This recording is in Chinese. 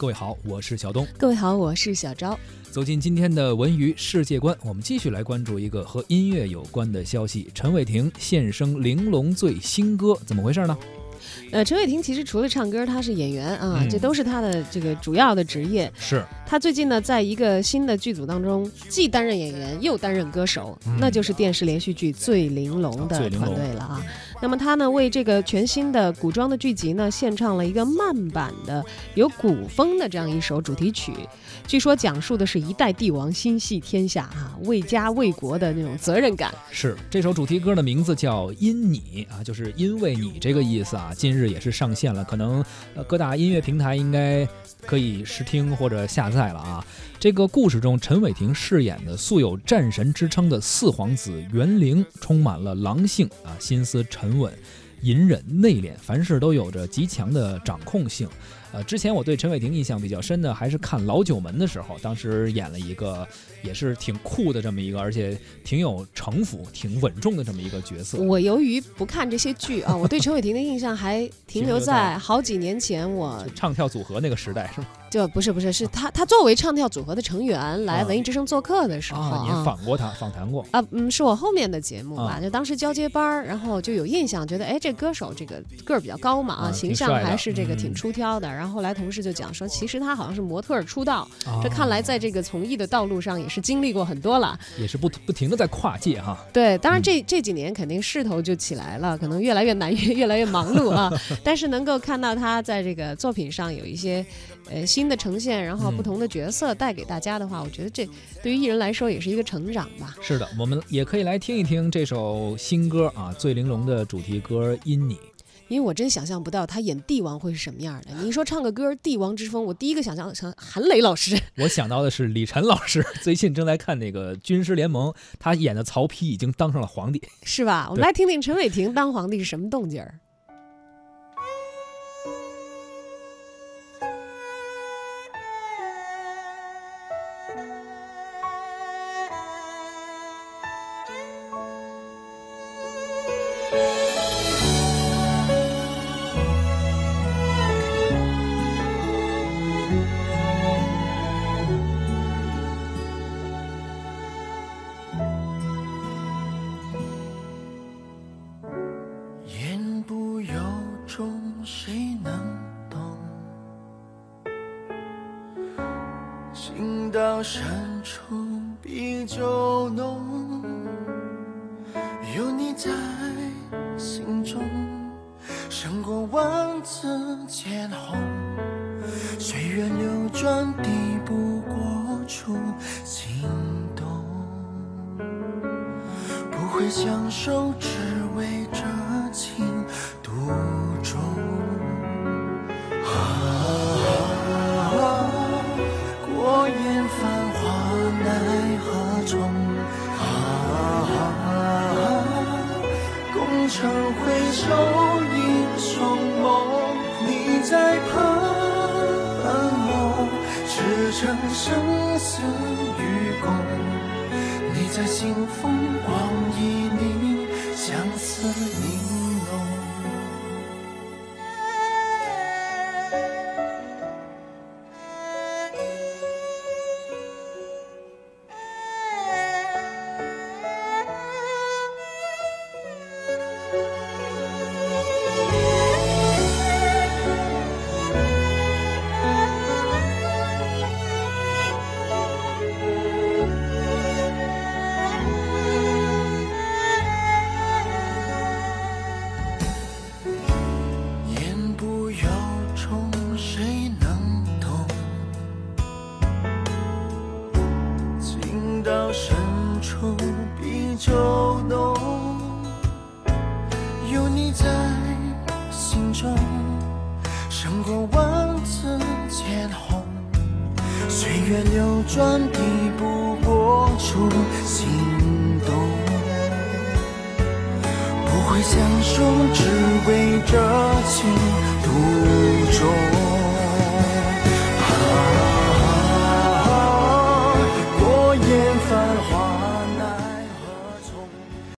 各位好，我是小东。各位好，我是小昭。走进今天的文娱世界观，我们继续来关注一个和音乐有关的消息：陈伟霆现身《玲珑醉》新歌，怎么回事呢？呃，陈伟霆其实除了唱歌，他是演员啊，嗯这都是他的这个主要的职业。是他最近呢，在一个新的剧组当中，既担任演员又担任歌手，嗯那就是电视连续剧《醉玲珑》的团队了啊。那么他呢，为这个全新的古装的剧集呢，献唱了一个慢版的有古风的这样一首主题曲。据说讲述的是一代帝王心系天下啊，为家为国的那种责任感。是，这首主题歌的名字叫《因你》啊，就是因为你这个意思啊。近日也是上线了，可能各大音乐平台应该可以试听或者下载了啊。这个故事中，陈伟霆饰演的素有战神之称的四皇子元灵，充满了狼性啊，心思沉稳。隐忍内敛，凡事都有着极强的掌控性。呃，之前我对陈伟霆印象比较深的，还是看《老九门》的时候，当时演了一个也是挺酷的这么一个，而且挺有城府、挺稳重的这么一个角色。我由于不看这些剧啊，我对陈伟霆的印象还停留在好几年前，我就唱跳组合那个时代是吗？就不是不是是他他作为唱跳组合的成员来文艺之声做客的时候啊，您啊。访过他，访谈过。啊，嗯，是我后面的节目吧，啊就当时交接班儿，然后就有印象，觉得哎，这歌手这个个儿比较高嘛，啊，啊形象还是这个挺嗯出挑的。然后后来同事就讲说，其实他好像是模特儿出道，啊这看来在这个从艺的道路上也是经历过很多了。也是不不停的在跨界哈。对，当然嗯这、这几年肯定势头就起来了，可能越来越难，越越来越忙碌啊。但是能够看到他在这个作品上有一些呃新的呈现，然后嗯不同的角色带给大家的话，我觉得这对于艺人来说也是一个成长吧。是的，我们也可以来听一听这首新歌啊，《醉玲珑》的主题歌《因你》。因为我真想象不到他演帝王会是什么样的。你一说唱个歌《帝王之风》，我第一个想象成韩磊老师。我想到的是李晨老师，最近正在看那个《军师联盟》，他演的曹丕已经当上了皇帝。是吧？我们来听听陈伟霆当皇帝是什么动静儿。情到深处比酒浓，有你在心中，胜过万紫千红。岁月流转，抵不过初心动。不会相守，成回首，英雄梦。你在盼我，只成生死与共。你在清风光旖旎，相思凝到深处比酒浓，有你在心中，胜过万紫千红。岁月流转，抵不过初心动。不会相守，只为这情独钟。